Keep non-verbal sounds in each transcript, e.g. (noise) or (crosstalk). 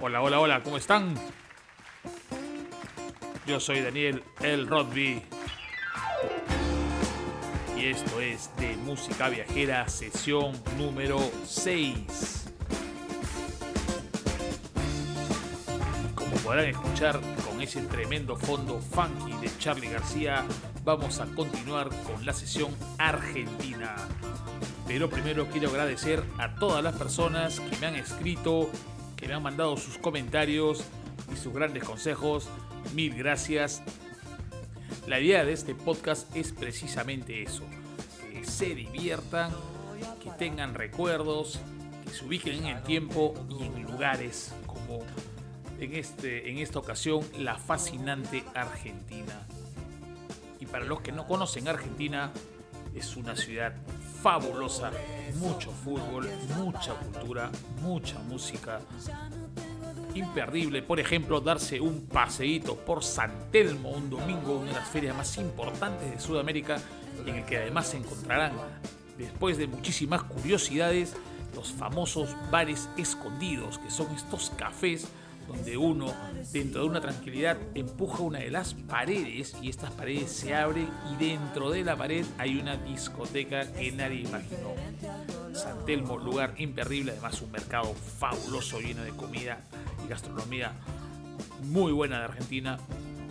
Hola, hola, hola, ¿cómo están? Yo soy Daniel El Rodby. Y esto es de Música Viajera, sesión número 6. Como podrán escuchar con ese tremendo fondo funky de Charlie García, vamos a continuar con la sesión argentina. Pero primero quiero agradecer a todas las personas que me han escrito, me han mandado sus comentarios y sus grandes consejos. Mil gracias. La idea de este podcast es precisamente eso, que se diviertan, que tengan recuerdos, que se ubiquen en el tiempo y en lugares como en, este, en esta ocasión la fascinante Argentina. Y para los que no conocen Argentina, es una ciudad fabulosa, mucho fútbol, mucha cultura, mucha música. Imperdible, por ejemplo, darse un paseíto por San Telmo un domingo, una de las ferias más importantes de Sudamérica, en el que además se encontrarán, después de muchísimas curiosidades, los famosos bares escondidos, que son estos cafés donde uno, dentro de una tranquilidad, empuja una de las paredes y estas paredes se abren y dentro de la pared hay una discoteca que nadie imaginó. San Telmo, lugar imperdible, además un mercado fabuloso lleno de comida y gastronomía muy buena de Argentina.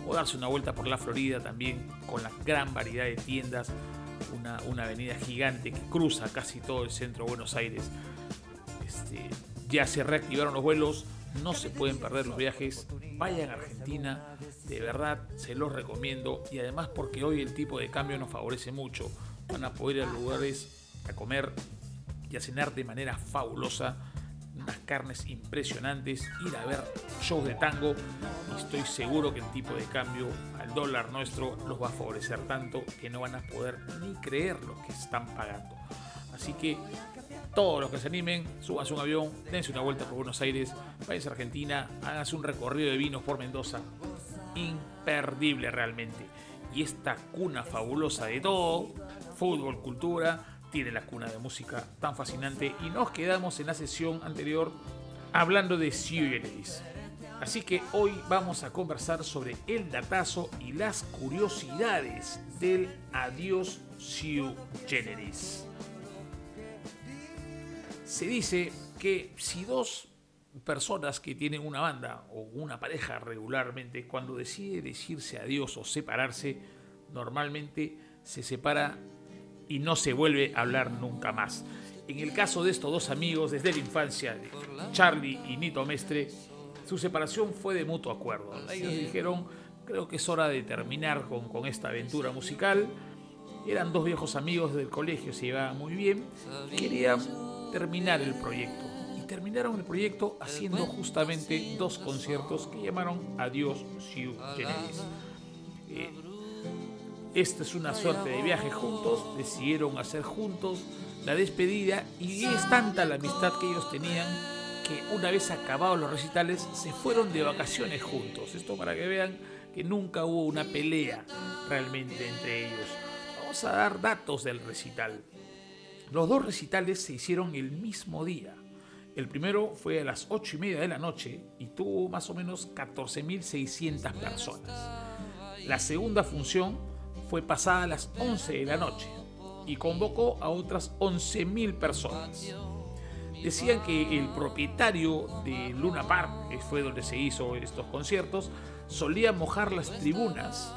O darse una vuelta por la Florida también con la gran variedad de tiendas, una, una avenida gigante que cruza casi todo el centro de Buenos Aires. Este, ya se reactivaron los vuelos, no se pueden perder los viajes, vayan a Argentina, de verdad se los recomiendo. Y además porque hoy el tipo de cambio nos favorece mucho, van a poder ir a lugares a comer y a cenar de manera fabulosa, unas carnes impresionantes, ir a ver shows de tango. Y estoy seguro que el tipo de cambio al dólar nuestro los va a favorecer tanto que no van a poder ni creer lo que están pagando. Así que todos los que se animen, súbanse un avión, dense una vuelta por Buenos Aires, váyanse a Argentina, háganse un recorrido de vinos por Mendoza. Imperdible realmente. Y esta cuna fabulosa de todo, fútbol, cultura, tiene la cuna de música tan fascinante. Y nos quedamos en la sesión anterior hablando de Generis. Así que hoy vamos a conversar sobre el datazo y las curiosidades del Adiós Sue Generis. Se dice que si dos personas que tienen una banda o una pareja regularmente, cuando decide decirse adiós o separarse, normalmente se separa y no se vuelve a hablar nunca más. En el caso de estos dos amigos desde la infancia, Charlie y Nito Mestre, su separación fue de mutuo acuerdo. Ellos dijeron, creo que es hora de terminar con, con esta aventura musical. Eran dos viejos amigos del colegio, se llevaban muy bien. Querían terminar el proyecto. Y terminaron el proyecto haciendo justamente dos conciertos que llamaron Adiós Sue Generis. Eh, esta es una suerte de viaje juntos, decidieron hacer juntos la despedida y es tanta la amistad que ellos tenían que una vez acabados los recitales se fueron de vacaciones juntos. Esto para que vean que nunca hubo una pelea realmente entre ellos. Vamos a dar datos del recital. Los dos recitales se hicieron el mismo día. El primero fue a las 8 y media de la noche y tuvo más o menos 14.600 personas. La segunda función fue pasada a las 11 de la noche y convocó a otras 11.000 personas. Decían que el propietario de Luna Park, que fue donde se hizo estos conciertos, solía mojar las tribunas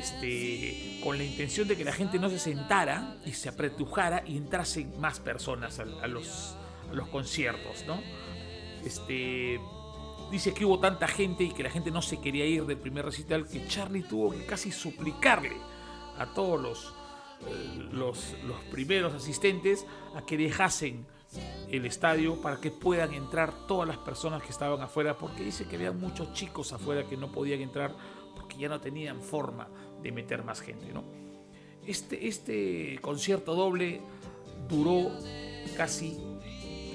este, con la intención de que la gente no se sentara y se apretujara y entrasen más personas a, los, conciertos. Este, dice que hubo tanta gente y que la gente no se quería ir del primer recital que Charlie tuvo que casi suplicarle a todos eh, los primeros asistentes a que dejasen el estadio para que puedan entrar todas las personas que estaban afuera, porque dice que había muchos chicos afuera que no podían entrar porque ya no tenían forma de meter más gente. ¿no? Este, este concierto doble duró casi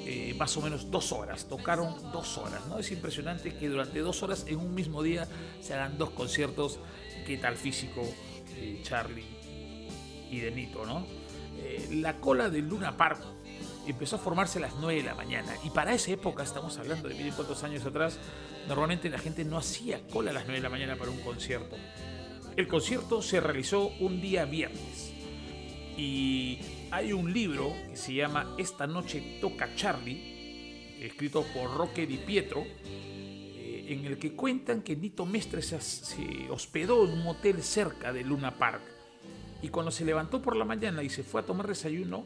eh, más o menos dos horas, tocaron dos horas, ¿no? Es impresionante que durante dos horas en un mismo día se hagan dos conciertos, qué tal físico de Charlie y de Nito, ¿no? Eh, la cola del Luna Park empezó a formarse a las 9 de la mañana. Y para esa época, estamos hablando de mil y cuantos años atrás, normalmente la gente no hacía cola a las 9 de la mañana para un concierto. El concierto se realizó un día viernes. Y hay un libro que se llama Esta noche toca Charlie, escrito por Roque Di Pietro, eh, en el que cuentan que Nito Mestre se, hospedó en un hotel cerca de Luna Park. Y cuando se levantó por la mañana y se fue a tomar desayuno,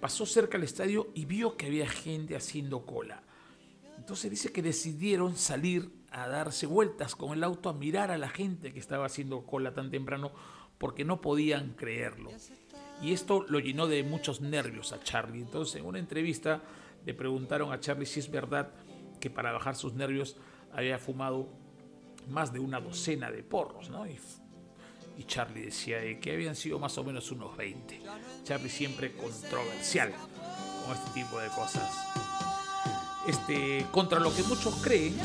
pasó cerca al estadio y vio que había gente haciendo cola. Entonces dice que decidieron salir a darse vueltas con el auto a mirar a la gente que estaba haciendo cola tan temprano porque no podían creerlo. Y esto lo llenó de muchos nervios a Charlie. Entonces en una entrevista le preguntaron a Charlie si es verdad que para bajar sus nervios había fumado más de una docena de porros, ¿no? Y, Charlie decía que habían sido más o menos unos 20. Charlie siempre controversial con este tipo de cosas. Este, contra lo que muchos creen,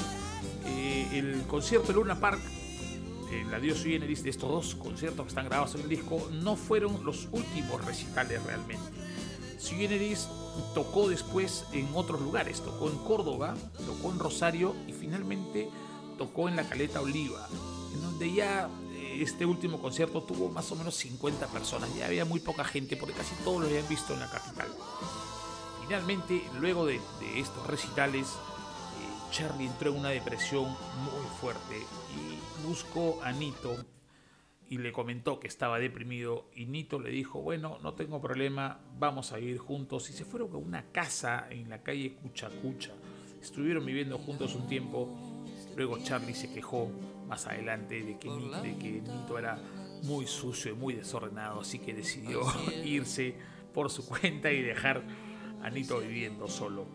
eh, el concierto de Luna Park, el Adiós Sui Generis de estos dos conciertos que están grabados en el disco, no fueron los últimos recitales realmente. Sui Generis tocó después en otros lugares, tocó en Córdoba, tocó en Rosario y finalmente tocó en la Caleta Oliva, en donde ya eh, este último concierto tuvo más o menos 50 personas, ya había muy poca gente porque casi todos lo habían visto en la capital. Finalmente, luego de, estos recitales, eh, Charlie entró en una depresión muy fuerte y buscó a Nito y le comentó que estaba deprimido y Nito le dijo, bueno, no tengo problema, vamos a ir juntos y se fueron a una casa en la calle Cuchacucha. Estuvieron viviendo juntos un tiempo, luego Charlie se quejó más adelante de que, de que Nito era muy sucio y muy desordenado, así que decidió (laughs) irse por su cuenta y dejar Anito viviendo solo.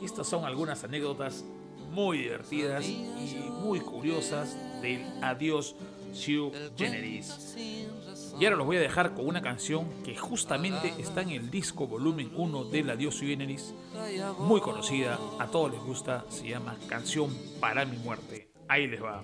Estas son algunas anécdotas muy divertidas y muy curiosas del Adiós Sue Generis. Y ahora los voy a dejar con una canción que justamente está en el disco volumen 1 del Adiós Sue Generis, muy conocida, a todos les gusta, se llama Canción para mi muerte. Ahí les va.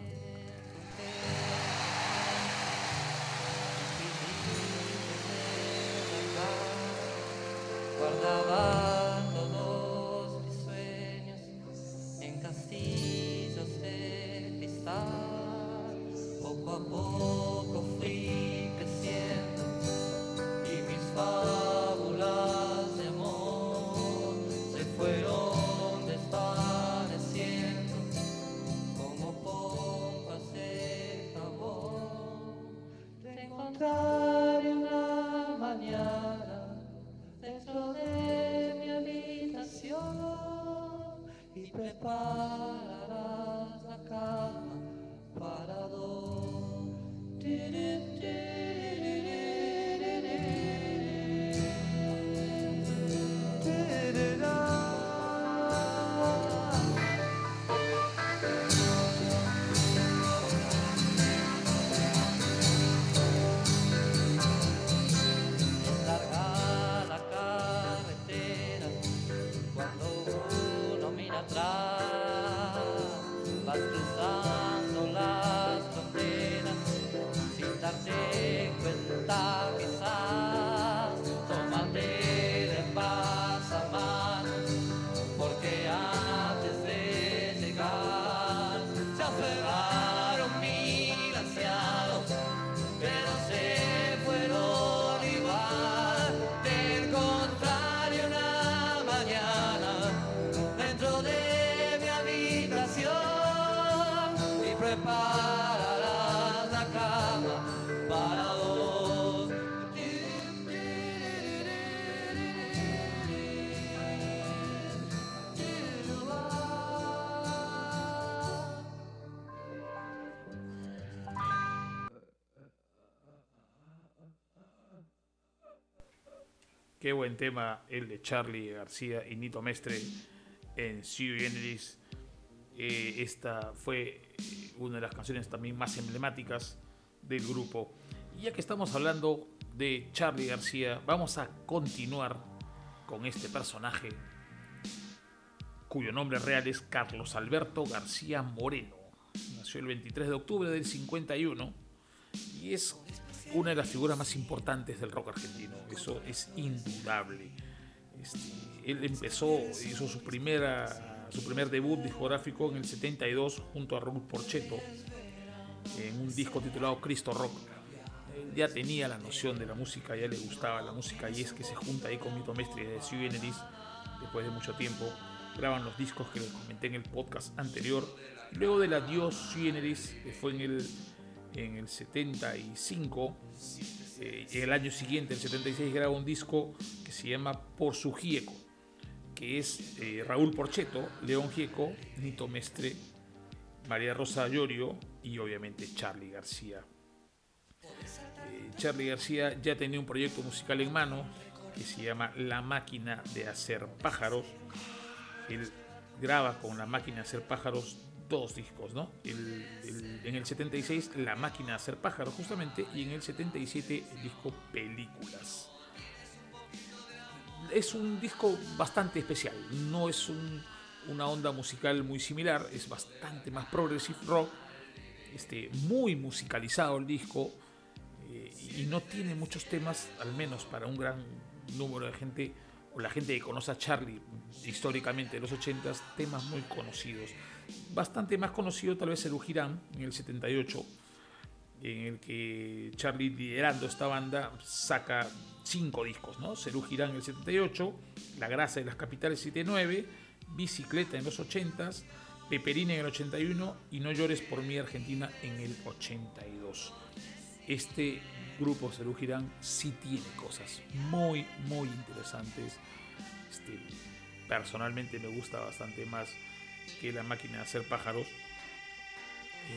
Qué buen tema el de Charlie García y Nito Mestre en Sue Generis. Eh, esta fue eh, una de las canciones también más emblemáticas del grupo. Y ya que estamos hablando de Charlie García, vamos a continuar con este personaje cuyo nombre real es Carlos Alberto García Moreno. Nació el 23 de octubre del 51 y es una de las figuras más importantes del rock argentino, eso es indudable. Este, él empezó, hizo su, primera, su primer debut discográfico en el 72 junto a Raúl Porcheto en un disco titulado Cristo Rock. Él ya tenía la noción de la música, ya le gustaba la música y es que se junta ahí con Mito Mestre de Sui después de mucho tiempo. Graban los discos que les comenté en el podcast anterior. Luego del adiós Sui Generis, que fue en el, en el 75, eh, el año siguiente, el 76, graba un disco que se llama Por su Gieco, que es eh, Raúl Porcheto, León Gieco, Nito Mestre, María Rosa Llorio y obviamente Charlie García. Eh, Charlie García ya tenía un proyecto musical en mano que se llama La máquina de hacer pájaros. Él graba con La máquina de hacer pájaros dos discos, ¿no? en el 76 La máquina de hacer pájaros justamente y en el 77 el disco Películas. Es un disco bastante especial, no es una onda musical muy similar, es bastante más progressive rock, este, muy musicalizado el disco eh, y no tiene muchos temas, al menos para un gran número de gente la gente que conoce a Charlie históricamente de los 80 temas muy conocidos. Bastante más conocido tal vez el Girán en el 78, en el que Charlie liderando esta banda saca cinco discos, ¿no? Cerú Girán en el 78, La Grasa de las Capitales 79, Bicicleta en los 80s, Peperina en el 81 y No llores por mí Argentina en el 82. Este grupo Cerú Girán sí tiene cosas muy, muy interesantes. Este, personalmente me gusta bastante más que la máquina de hacer pájaros.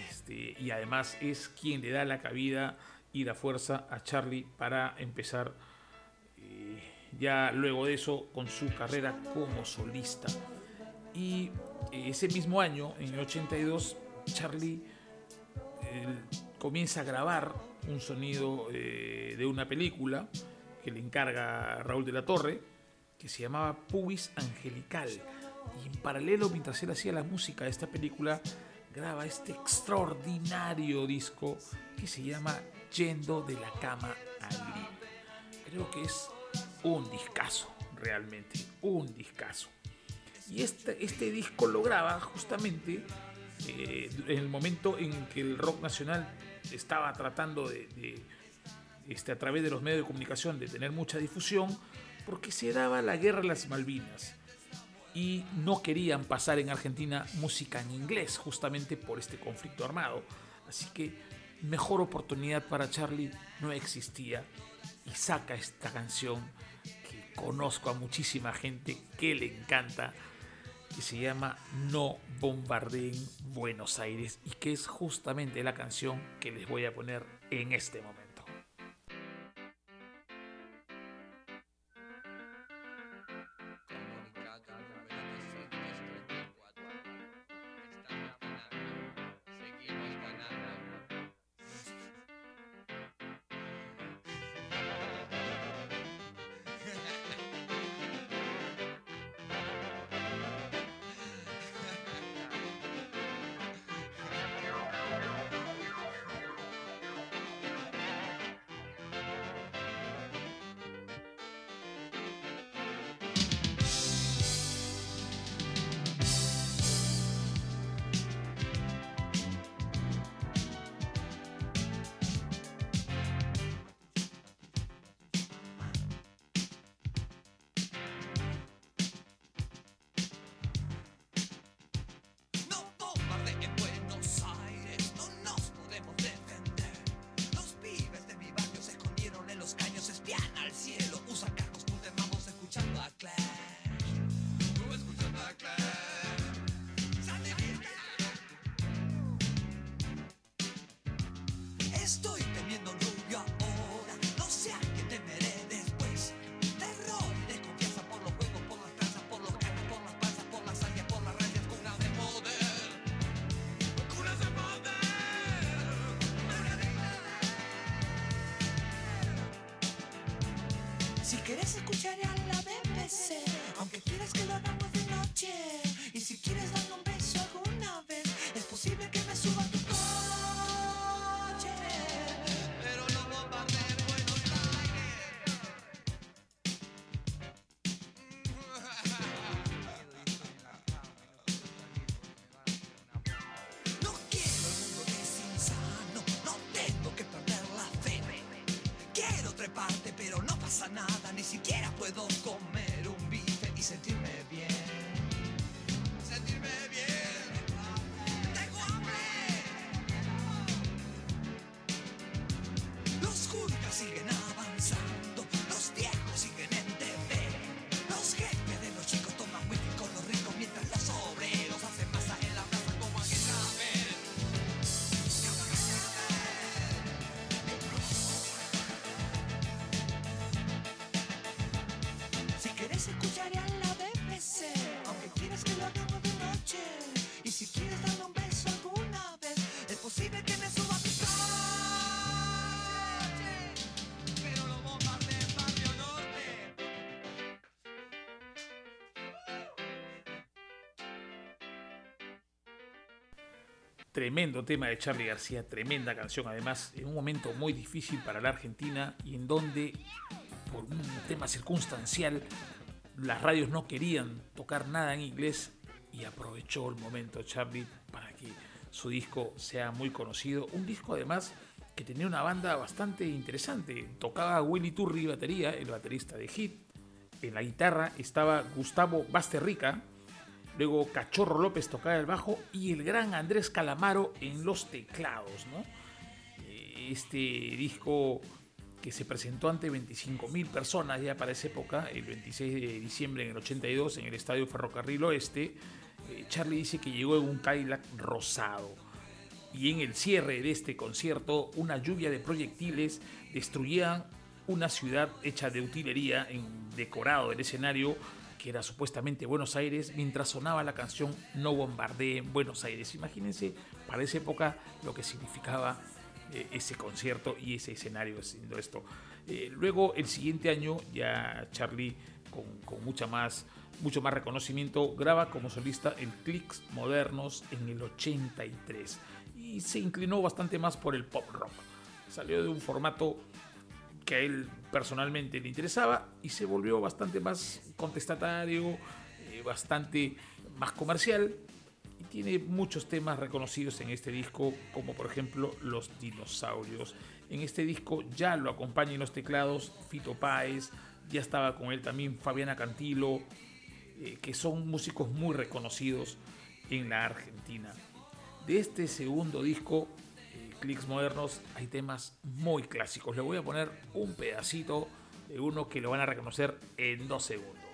Este, y además es quien le da la cabida y la fuerza a Charlie para empezar eh, ya luego de eso con su carrera como solista. Y ese mismo año, en el 82, Charlie comienza a grabar un sonido eh, de una película que le encarga Raúl de la Torre, que se llamaba Pubis Angelical. Y en paralelo, mientras él hacía la música de esta película, graba este extraordinario disco que se llama Yendo de la cama al living. Creo que es un discazo, realmente, un discazo. Y este, este disco lo graba justamente eh, en el momento en que el rock nacional estaba tratando de, este, a través de los medios de comunicación, de tener mucha difusión, porque se daba la guerra de las Malvinas y no querían pasar en Argentina música en inglés, justamente por este conflicto armado. Así que mejor oportunidad para Charlie no existía y saca esta canción que conozco a muchísima gente que le encanta que se llama No bombardeen Buenos Aires y que es justamente la canción que les voy a poner en este momento. ¿Quieres escuchar a la BBC? Aunque quieras que lo hagamos siquiera puedo comer un bife y sentirme Tremendo tema de Charlie García, tremenda canción además, en un momento muy difícil para la Argentina y en donde, por un tema circunstancial, las radios no querían tocar nada en inglés y aprovechó el momento Charlie para que su disco sea muy conocido. Un disco además que tenía una banda bastante interesante. Tocaba Willy Turri batería, el baterista de Hit. En la guitarra estaba Gustavo Basterrica, Luego Cachorro López tocaba el bajo y el gran Andrés Calamaro en los teclados. Este disco que se presentó ante 25.000 personas ya para esa época, el 26 de diciembre en el 82 en el Estadio Ferrocarril Oeste, eh, Charlie dice que llegó en un Cadillac rosado. Y en el cierre de este concierto, una lluvia de proyectiles destruían una ciudad hecha de utilería en decorado del escenario era supuestamente Buenos Aires, mientras sonaba la canción No bombardee en Buenos Aires. Imagínense para esa época lo que significaba eh, ese concierto y ese escenario haciendo esto. Eh, luego, el siguiente año, ya Charlie, con, con mucha más, mucho más reconocimiento, graba como solista en Clicks Modernos en el 83 y se inclinó bastante más por el pop rock. Salió de un formato que a él personalmente le interesaba y se volvió bastante más contestatario, eh, bastante más comercial y tiene muchos temas reconocidos en este disco, como por ejemplo Los Dinosaurios. En este disco ya lo acompaña en los teclados Fito Páez, ya estaba con él también Fabiana Cantilo, eh, que son músicos muy reconocidos en la Argentina. De este segundo disco Clicks Modernos hay temas muy clásicos. Le voy a poner un pedacito de uno que lo van a reconocer en dos segundos.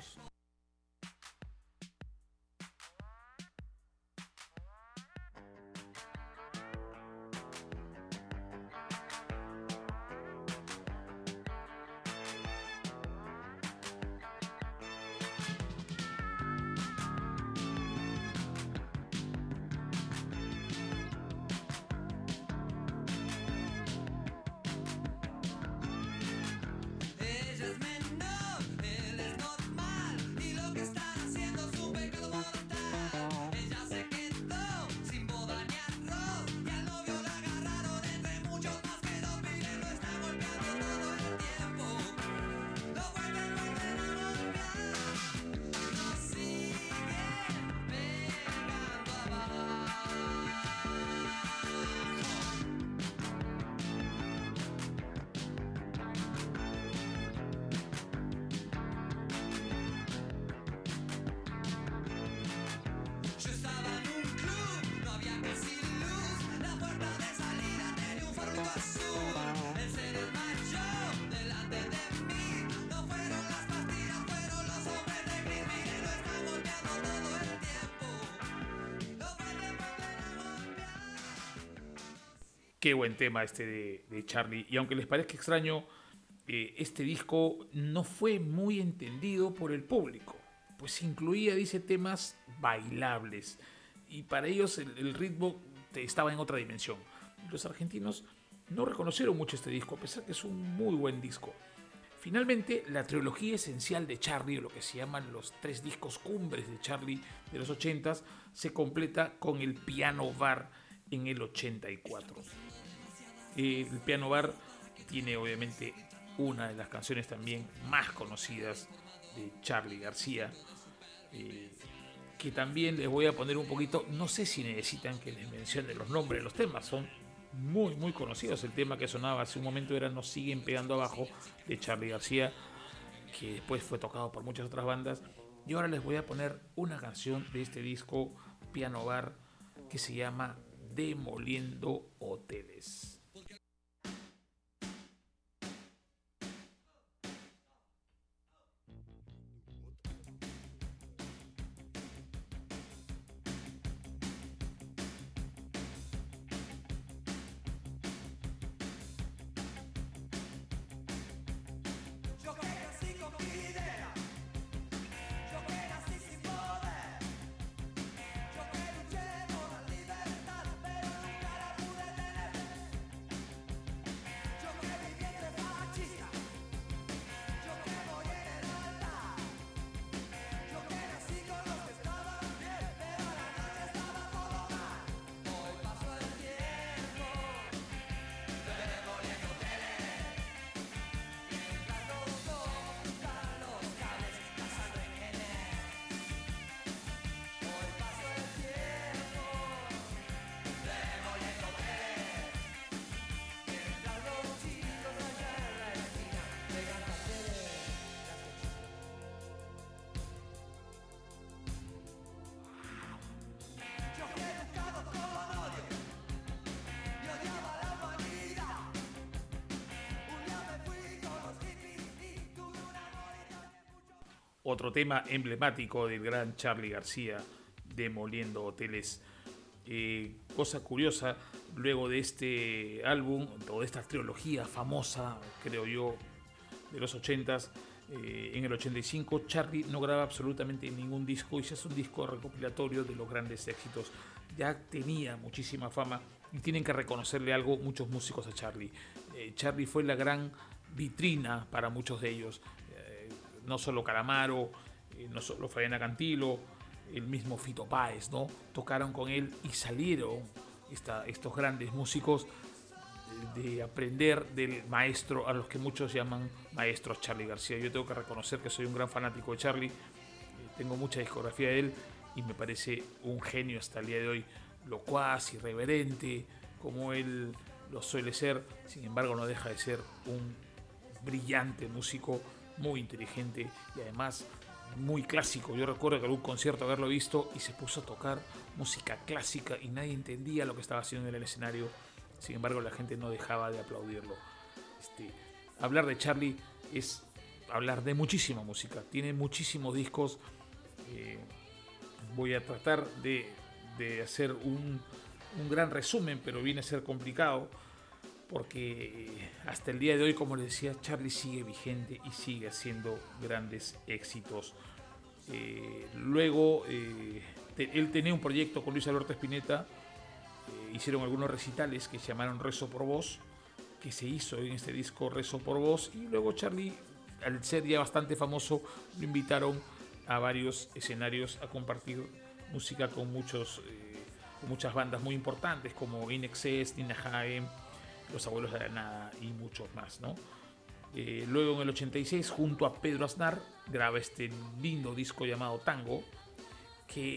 Qué buen tema este de, de Charlie. Y aunque les parezca extraño, eh, este disco no fue muy entendido por el público. Pues incluía, dice, temas bailables. Y para ellos el, el ritmo estaba en otra dimensión. Los argentinos no reconocieron mucho este disco, a pesar que es un muy buen disco. Finalmente, la trilogía esencial de Charlie, o lo que se llaman los tres discos cumbres de Charlie de los 80s, se completa con el Piano Bar en el 84. El Piano Bar tiene obviamente una de las canciones también más conocidas de Charlie García, eh, que también les voy a poner un poquito, no sé si necesitan que les mencione los nombres de los temas, son muy muy conocidos. El tema que sonaba hace un momento era Nos siguen pegando abajo de Charlie García, que después fue tocado por muchas otras bandas. Y ahora les voy a poner una canción de este disco Piano Bar que se llama Demoliendo Hoteles. Otro tema emblemático del gran Charlie García, demoliendo hoteles. Eh, cosa curiosa, luego de este álbum, o de esta trilogía famosa, creo yo, de los 80s, eh, en el 85 Charlie no graba absolutamente ningún disco y se hace un disco recopilatorio de los grandes éxitos. Ya tenía muchísima fama y tienen que reconocerle algo muchos músicos a Charlie. Eh, Charlie fue la gran vitrina para muchos de ellos no solo Calamaro, eh, no solo Fabiana Cantilo, el mismo Fito Páez, ¿no? Tocaron con él y salieron estos grandes músicos de aprender del maestro a los que muchos llaman maestro Charlie García. Yo tengo que reconocer que soy un gran fanático de Charlie, eh, tengo mucha discografía de él y me parece un genio hasta el día de hoy, locuaz, irreverente, como él lo suele ser, sin embargo no deja de ser un brillante músico muy inteligente y además muy clásico. Yo recuerdo que algún concierto haberlo visto y se puso a tocar música clásica y nadie entendía lo que estaba haciendo en el escenario. Sin embargo, la gente no dejaba de aplaudirlo. Este, hablar de Charlie es hablar de muchísima música. Tiene muchísimos discos. Eh, voy a tratar de, hacer un, un gran resumen, pero viene a ser complicado porque hasta el día de hoy, como les decía, Charlie sigue vigente y sigue haciendo grandes éxitos. Eh, luego, eh, él tenía un proyecto con Luis Alberto Spinetta, eh, hicieron algunos recitales que se llamaron Rezo por Voz, que se hizo en este disco Rezo por Voz, y luego Charlie, al ser ya bastante famoso, lo invitaron a varios escenarios a compartir música con, muchos, con muchas bandas muy importantes como In Nina Hagen, los Abuelos de la Nada y muchos más, ¿no? Eh, luego en el 86, junto a Pedro Aznar, graba este lindo disco llamado Tango, que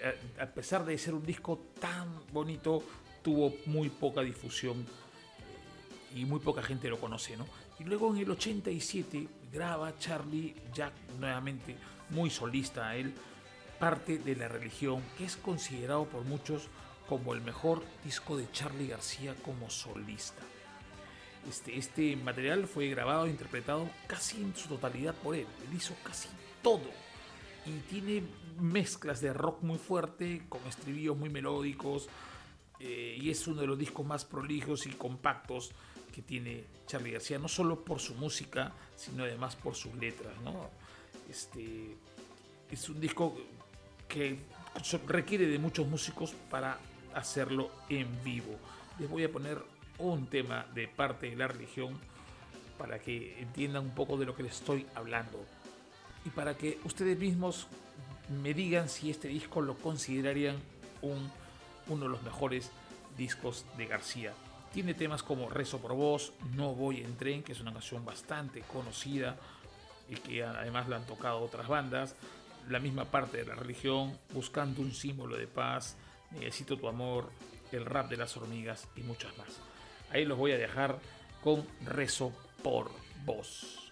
eh, a pesar de ser un disco tan bonito, tuvo muy poca difusión eh, y muy poca gente lo conoce, ¿no? Y luego en el 87 graba Charlie Jack nuevamente, muy solista a él, parte de la religión, que es considerado por muchos como el mejor disco de Charlie García como solista. Este, este material fue grabado e interpretado casi en su totalidad por él. Él hizo casi todo. Y tiene mezclas de rock muy fuerte, con estribillos muy melódicos. Eh, y es uno de los discos más prolijos y compactos que tiene Charlie García, no solo por su música, sino además por sus letras. ¿no? Este, es un disco que requiere de muchos músicos para hacerlo en vivo. Les voy a poner un tema de parte de la religión para que entiendan un poco de lo que les estoy hablando y para que ustedes mismos me digan si este disco lo considerarían un, uno de los mejores discos de García. Tiene temas como Rezo por Vos, No Voy en Tren, que es una canción bastante conocida y que además la han tocado otras bandas. La misma parte de la religión, Buscando un símbolo de paz, Necesito tu amor, el rap de las hormigas y muchas más. Ahí los voy a dejar con rezo por vos.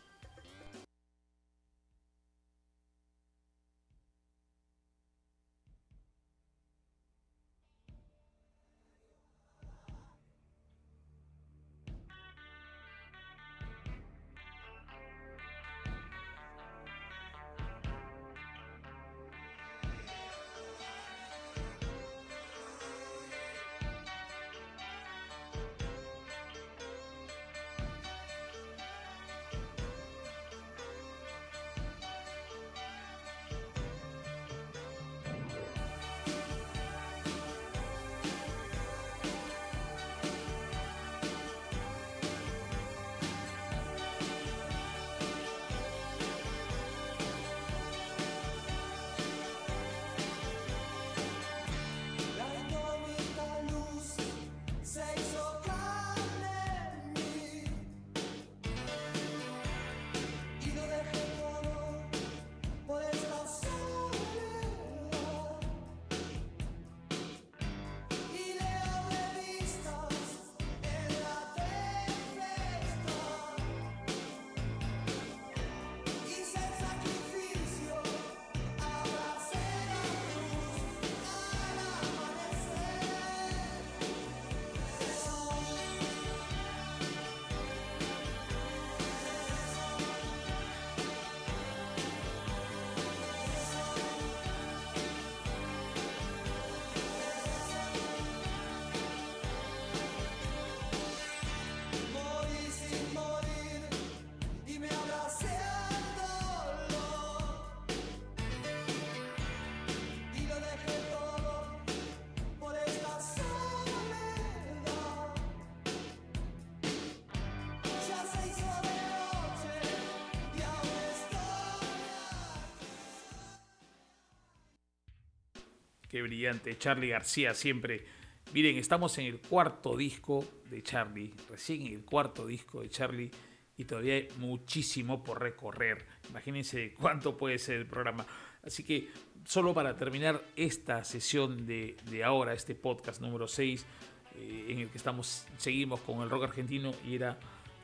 Brillante. Charlie García siempre. Miren, estamos en el cuarto disco de Charlie, recién el cuarto disco de Charlie y todavía hay muchísimo por recorrer. Imagínense cuánto puede ser el programa. Así que solo para terminar esta sesión de, ahora, este podcast número 6, eh, en el que estamos, seguimos con el rock argentino y era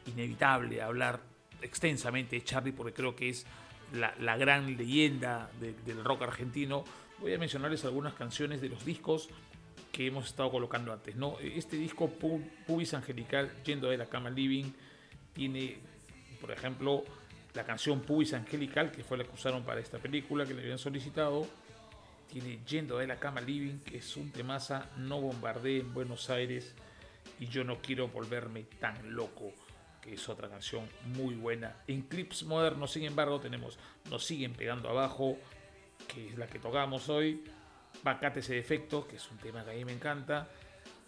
inevitable hablar extensamente de Charlie porque creo que es la, gran leyenda del rock argentino. Voy a mencionarles algunas canciones de los discos que hemos estado colocando antes. ¿no? Este disco, Pubis Angelical, Yendo de la Cama Living, tiene, por ejemplo, la canción Pubis Angelical, que fue la que usaron para esta película, que le habían solicitado. Tiene Yendo de la Cama Living, que es un temaza, No bombardé en Buenos Aires y Yo no quiero volverme tan loco, que es otra canción muy buena. En clips modernos, sin embargo, tenemos Nos siguen pegando abajo, que es la que tocamos hoy. Bacate ese defecto, que es un tema que a mí me encanta.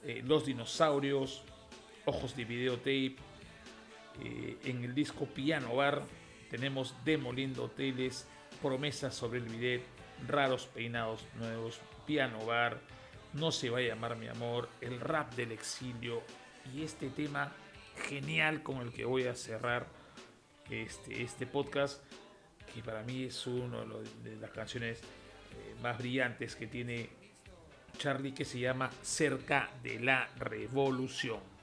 Eh, Los dinosaurios, Ojos de videotape. Eh, en el disco Piano Bar tenemos Demoliendo Hoteles, Promesas sobre el bidet, Raros peinados nuevos, Piano Bar, No se va a llamar mi amor, El rap del exilio y este tema genial con el que voy a cerrar este, este podcast, que para mí es una de las canciones eh, más brillantes que tiene Charlie, que se llama Cerca de la Revolución.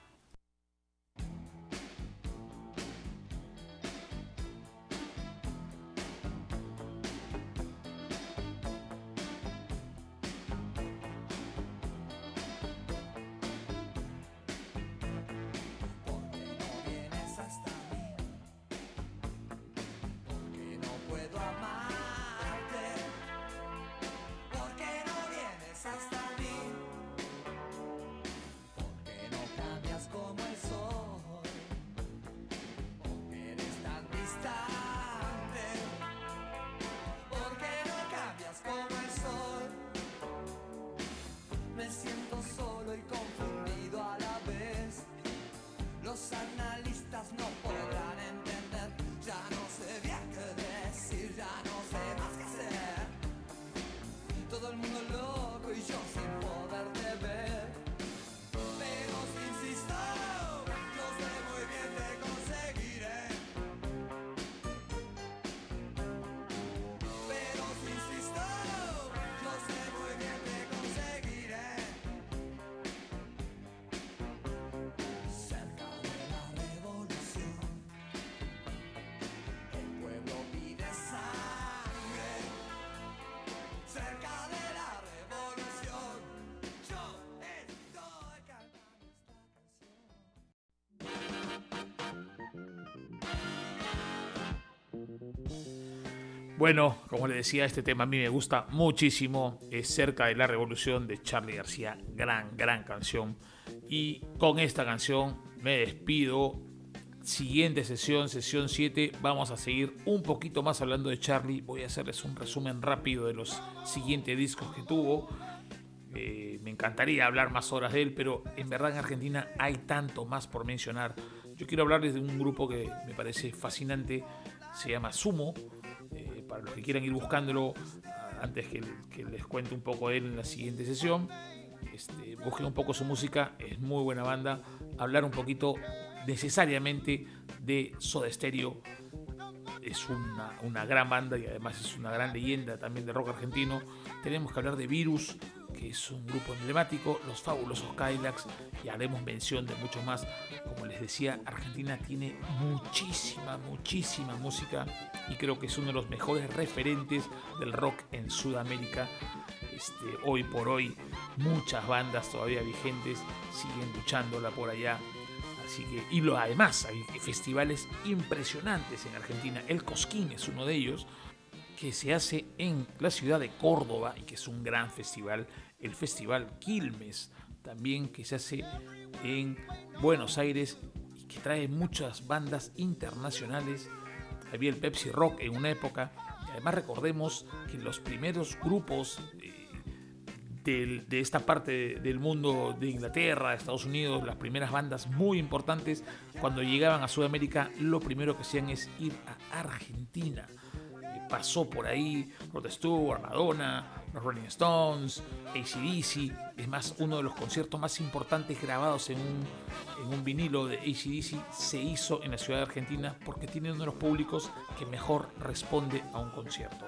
Bueno, como le decía, este tema a mí me gusta muchísimo. Es cerca de la revolución de Charlie García. Gran, gran canción. Y con esta canción me despido. Siguiente sesión, sesión 7. Vamos a seguir un poquito más hablando de Charlie. Voy a hacerles un resumen rápido de los siguientes discos que tuvo. Eh, me encantaría hablar más horas de él, pero en verdad en Argentina hay tanto más por mencionar. Yo quiero hablarles de un grupo que me parece fascinante. Se llama Sumo los que quieran ir buscándolo antes que, les cuente un poco de él en la siguiente sesión. Este, busquen un poco su música, es muy buena banda. Hablar un poquito necesariamente de Soda Stereo. Es una, una gran banda y además es una gran leyenda también de rock argentino. Tenemos que hablar de Virus, que es un grupo emblemático, los fabulosos Kylax, y haremos mención de mucho más. Como les decía, Argentina tiene muchísima, muchísima música y creo que es uno de los mejores referentes del rock en Sudamérica. Este, hoy por hoy, muchas bandas todavía vigentes siguen luchándola por allá. Y además hay festivales impresionantes en Argentina. El Cosquín es uno de ellos que se hace en la ciudad de Córdoba y que es un gran festival, el Festival Quilmes, también que se hace en Buenos Aires y que trae muchas bandas internacionales. Había el Pepsi Rock en una época, además recordemos que los primeros grupos eh, de, esta parte del mundo de Inglaterra, de Estados Unidos, las primeras bandas muy importantes, cuando llegaban a Sudamérica, lo primero que hacían es ir a Argentina pasó por ahí Rod Stewart, Madonna, los Rolling Stones, ACDC. Es más, uno de los conciertos más importantes grabados en un, en un vinilo de ACDC se hizo en la ciudad de Argentina porque tiene uno de los públicos que mejor responde a un concierto.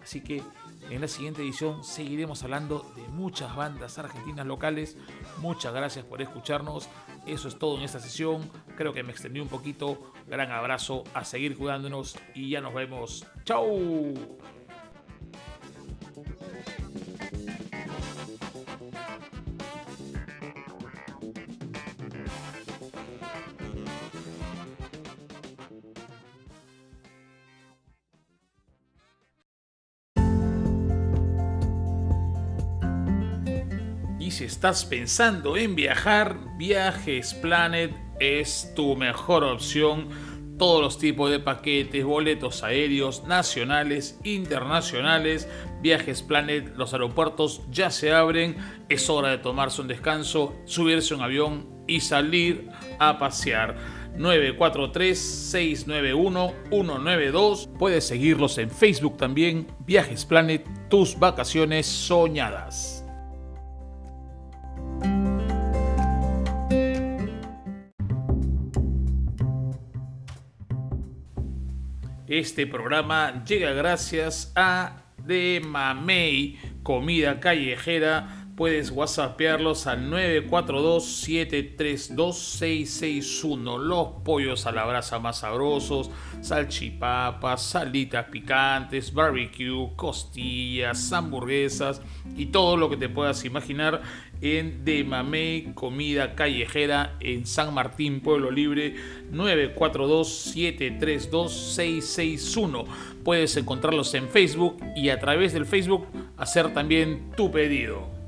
Así que en la siguiente edición seguiremos hablando de muchas bandas argentinas locales. Muchas gracias por escucharnos. Eso es todo en esta sesión. Creo que me extendí un poquito. Gran abrazo, a seguir cuidándonos y ya nos vemos. ¡Chao! Si estás pensando en viajar, Viajes Planet es tu mejor opción. Todos los tipos de paquetes, boletos aéreos, nacionales, internacionales. Viajes Planet, los aeropuertos ya se abren. Es hora de tomarse un descanso, subirse un avión y salir a pasear. 943-691-192. Puedes seguirlos en Facebook también. Viajes Planet, tus vacaciones soñadas. Este programa llega gracias a De Mamey, comida callejera. Puedes whatsappearlos al 942-732-661. Los pollos a la brasa más sabrosos, salchipapas, salitas picantes, barbecue, costillas, hamburguesas y todo lo que te puedas imaginar en De comida callejera en San Martín, Pueblo Libre, 942-732-661. Puedes encontrarlos en Facebook y a través del Facebook hacer también tu pedido.